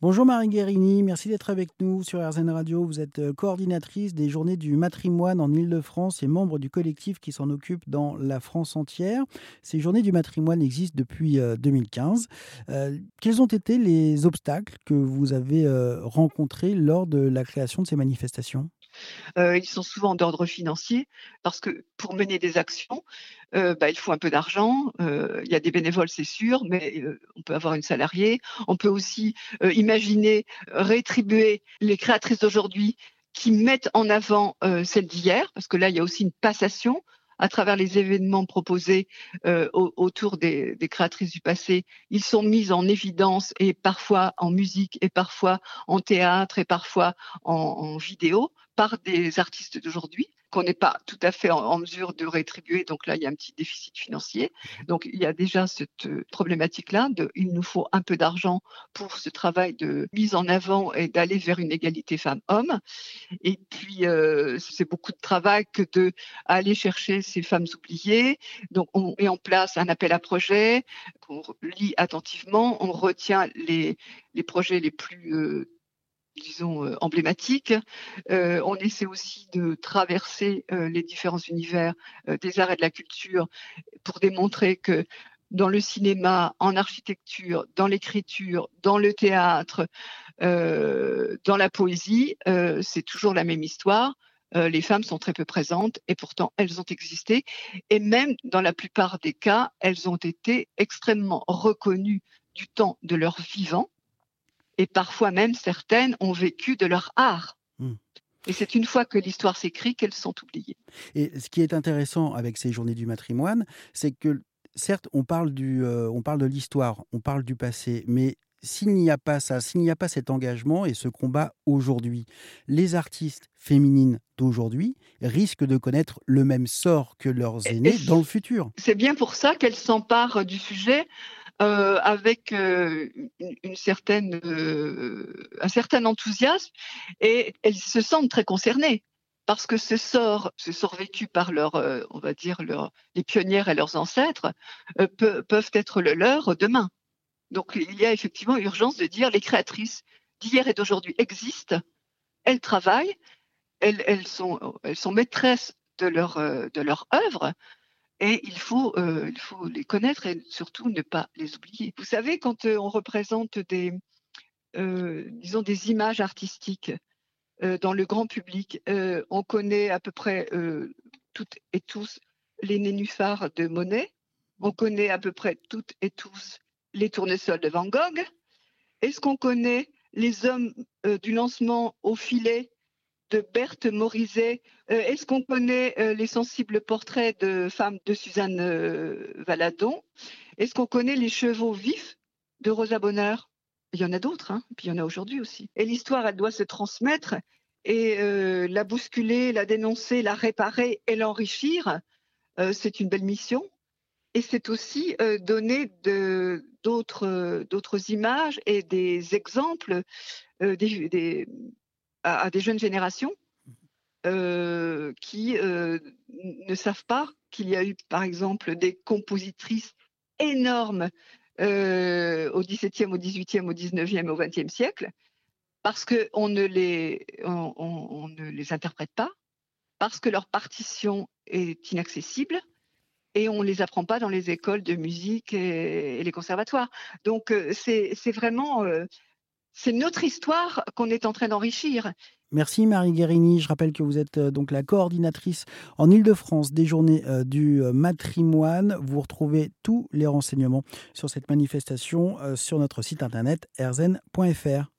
Bonjour Marie Guérini, merci d'être avec nous sur RZN Radio. Vous êtes euh, coordinatrice des journées du matrimoine en Ile-de-France et membre du collectif qui s'en occupe dans la France entière. Ces journées du matrimoine existent depuis 2015. Euh, euh, quels ont été les obstacles que vous avez rencontrés lors de la création de ces manifestations? Ils sont souvent d'ordre financier parce que pour mener des actions, bah, il faut un peu d'argent. il y a des bénévoles, c'est sûr, mais on peut avoir une salariée. On peut aussi imaginer rétribuer les créatrices d'aujourd'hui qui mettent en avant celles d'hier, parce que là, il y a aussi une passation à travers les événements proposés autour des, créatrices du passé, ils sont mis en évidence et parfois en musique et parfois en théâtre et parfois en vidéo par des artistes d'aujourd'hui qu'on n'est pas tout à fait en, mesure de rétribuer. Donc là, il y a un petit déficit financier. Donc il y a déjà cette euh, problématique-là de il nous faut un peu d'argent pour ce travail de mise en avant et d'aller vers une égalité femmes-hommes. Et puis euh, c'est beaucoup de travail que de aller chercher ces femmes oubliées. Donc on met en place un appel à projet qu'on lit attentivement, on retient les, les projets les plus euh, disons, euh, emblématique. Euh, on essaie aussi de traverser euh, les différents univers des arts et de la culture pour démontrer que dans le cinéma, en architecture, dans l'écriture, dans le théâtre, dans la poésie, c'est toujours la même histoire. les femmes sont très peu présentes et pourtant elles ont existé. Et même dans la plupart des cas, elles ont été extrêmement reconnues du temps de leur vivant et parfois même certaines ont vécu de leur art. Hmm. Et c'est une fois que l'histoire s'écrit qu'elles sont oubliées. Et ce qui est intéressant avec ces journées du matrimoine, c'est que certes, on parle, du, euh, on parle de l'histoire, on parle du passé, mais s'il n'y a pas ça, s'il n'y a pas cet engagement et ce combat aujourd'hui, les artistes féminines d'aujourd'hui risquent de connaître le même sort que leurs aînés dans le futur. C'est bien pour ça qu'elles s'emparent du sujet euh, avec euh, une, certaine, euh, un certain enthousiasme et elles se sentent très concernées parce que ce sort, ce sort vécu par on va dire, leur, les pionnières et leurs ancêtres peuvent être le leur demain. Donc il y a effectivement urgence de dire les créatrices d'hier et d'aujourd'hui existent, elles travaillent, elles, elles, sont, elles sont maîtresses de leur, de leur œuvre, et il faut, euh, il faut les connaître et surtout ne pas les oublier. Vous savez, quand euh, on représente des, euh, disons, des images artistiques dans le grand public, on connaît à peu près toutes et tous les nénuphars de Monet, on connaît à peu près toutes et tous les tournesols de Van Gogh. Est-ce qu'on connaît les hommes du lancement au filet de Berthe Morizet. Euh, est-ce qu'on connaît euh, les sensibles portraits de femmes de Suzanne euh, Valadon? Est-ce qu'on connaît les chevaux vifs de Rosa Bonheur? Il y en a d'autres, hein, puis il y en a aujourd'hui aussi. Et l'histoire, elle doit se transmettre et la bousculer, la dénoncer, la réparer et l'enrichir. c'est une belle mission. Et c'est aussi donner d'autres images et des exemples à, des jeunes générations euh, qui euh, ne savent pas qu'il y a eu, par exemple, des compositrices énormes euh, au XVIIe, au XVIIIe, au XIXe, au XXe siècle, parce qu'on ne, les, on, ne les interprète pas, parce que leur partition est inaccessible et on ne les apprend pas dans les écoles de musique et, les conservatoires. Donc c'est vraiment c'est notre histoire qu'on est en train d'enrichir. Merci Marie Guérini. Je rappelle que vous êtes euh, donc la coordinatrice en Ile-de-France des journées euh, du euh, matrimoine. Vous retrouvez tous les renseignements sur cette manifestation sur notre site internet erzen.fr.